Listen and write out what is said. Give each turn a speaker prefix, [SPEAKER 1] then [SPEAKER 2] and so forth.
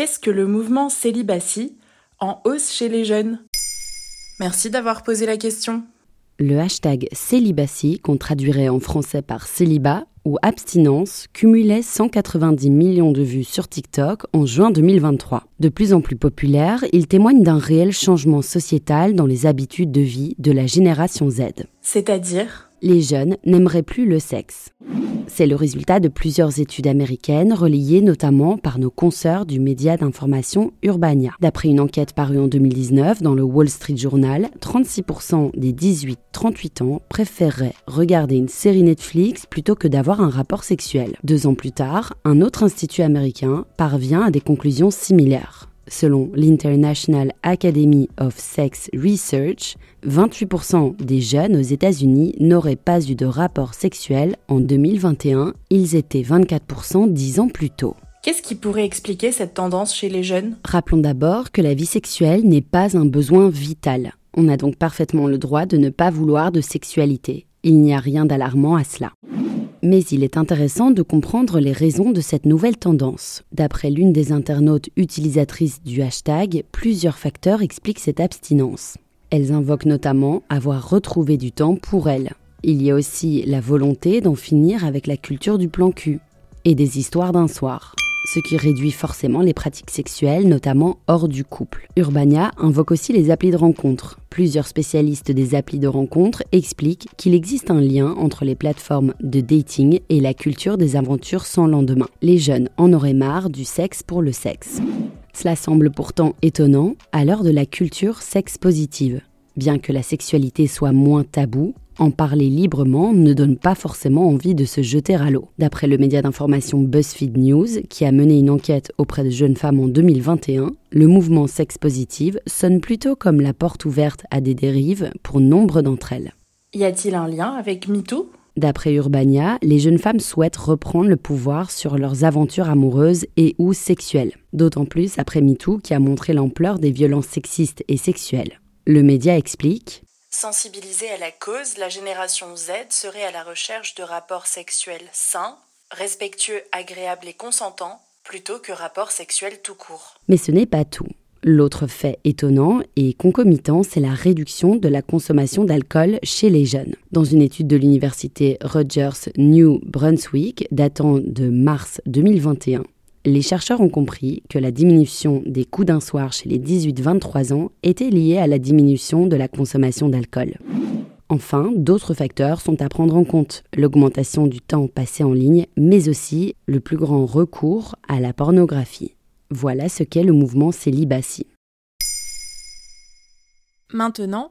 [SPEAKER 1] Qu'est-ce que le mouvement célibatie en hausse chez les jeunes? Merci d'avoir posé la question.
[SPEAKER 2] Le hashtag célibatie, qu'on traduirait en français par célibat ou abstinence, cumulait 190 millions de vues sur TikTok en juin 2023. De plus en plus populaire, il témoigne d'un réel changement sociétal dans les habitudes de vie de la génération Z.
[SPEAKER 1] C'est-à-dire?
[SPEAKER 2] Les jeunes n'aimeraient plus le sexe. C'est le résultat de plusieurs études américaines relayées notamment par nos consoeurs du média d'information Urbania. D'après une enquête parue en 2019 dans le Wall Street Journal, 36% des 18-38 ans préféreraient regarder une série Netflix plutôt que d'avoir un rapport sexuel. Deux ans plus tard, un autre institut américain parvient à des conclusions similaires. Selon l'International Academy of Sex Research, 28% des jeunes aux États-Unis n'auraient pas eu de rapport sexuel en 2021. Ils étaient 24% dix ans plus tôt.
[SPEAKER 1] Qu'est-ce qui pourrait expliquer cette tendance chez les jeunes?
[SPEAKER 2] Rappelons d'abord que la vie sexuelle n'est pas un besoin vital. On a donc parfaitement le droit de ne pas vouloir de sexualité. Il n'y a rien d'alarmant à cela. Mais il est intéressant de comprendre les raisons de cette nouvelle tendance. D'après l'une des internautes utilisatrices du hashtag, plusieurs facteurs expliquent cette abstinence. Elles invoquent notamment avoir retrouvé du temps pour elles. Il y a aussi la volonté d'en finir avec la culture du plan cul et des histoires d'un soir ce qui réduit forcément les pratiques sexuelles, notamment hors du couple. Urbania invoque aussi les applis de rencontre. Plusieurs spécialistes des applis de rencontre expliquent qu'il existe un lien entre les plateformes de dating et la culture des aventures sans lendemain. Les jeunes en auraient marre du sexe pour le sexe. Cela semble pourtant étonnant à l'heure de la culture sexe positive. Bien que la sexualité soit moins taboue, en parler librement ne donne pas forcément envie de se jeter à l'eau. D'après le média d'information BuzzFeed News, qui a mené une enquête auprès de jeunes femmes en 2021, le mouvement sex positive sonne plutôt comme la porte ouverte à des dérives pour nombre d'entre elles.
[SPEAKER 1] Y a-t-il un lien avec MeToo?
[SPEAKER 2] D'après Urbania, les jeunes femmes souhaitent reprendre le pouvoir sur leurs aventures amoureuses et ou sexuelles. D'autant plus après MeToo qui a montré l'ampleur des violences sexistes et sexuelles. Le média explique
[SPEAKER 1] Sensibilisée à la cause, la génération Z serait à la recherche de rapports sexuels sains, respectueux, agréables et consentants, plutôt que rapports sexuels tout court.
[SPEAKER 2] Mais ce n'est pas tout. L'autre fait étonnant et concomitant, c'est la réduction de la consommation d'alcool chez les jeunes. Dans une étude de l'université Rogers New Brunswick datant de mars 2021, les chercheurs ont compris que la diminution des coups d'un soir chez les 18-23 ans était liée à la diminution de la consommation d'alcool. Enfin, d'autres facteurs sont à prendre en compte, l'augmentation du temps passé en ligne, mais aussi le plus grand recours à la pornographie. Voilà ce qu'est le mouvement célibatie.
[SPEAKER 1] Maintenant,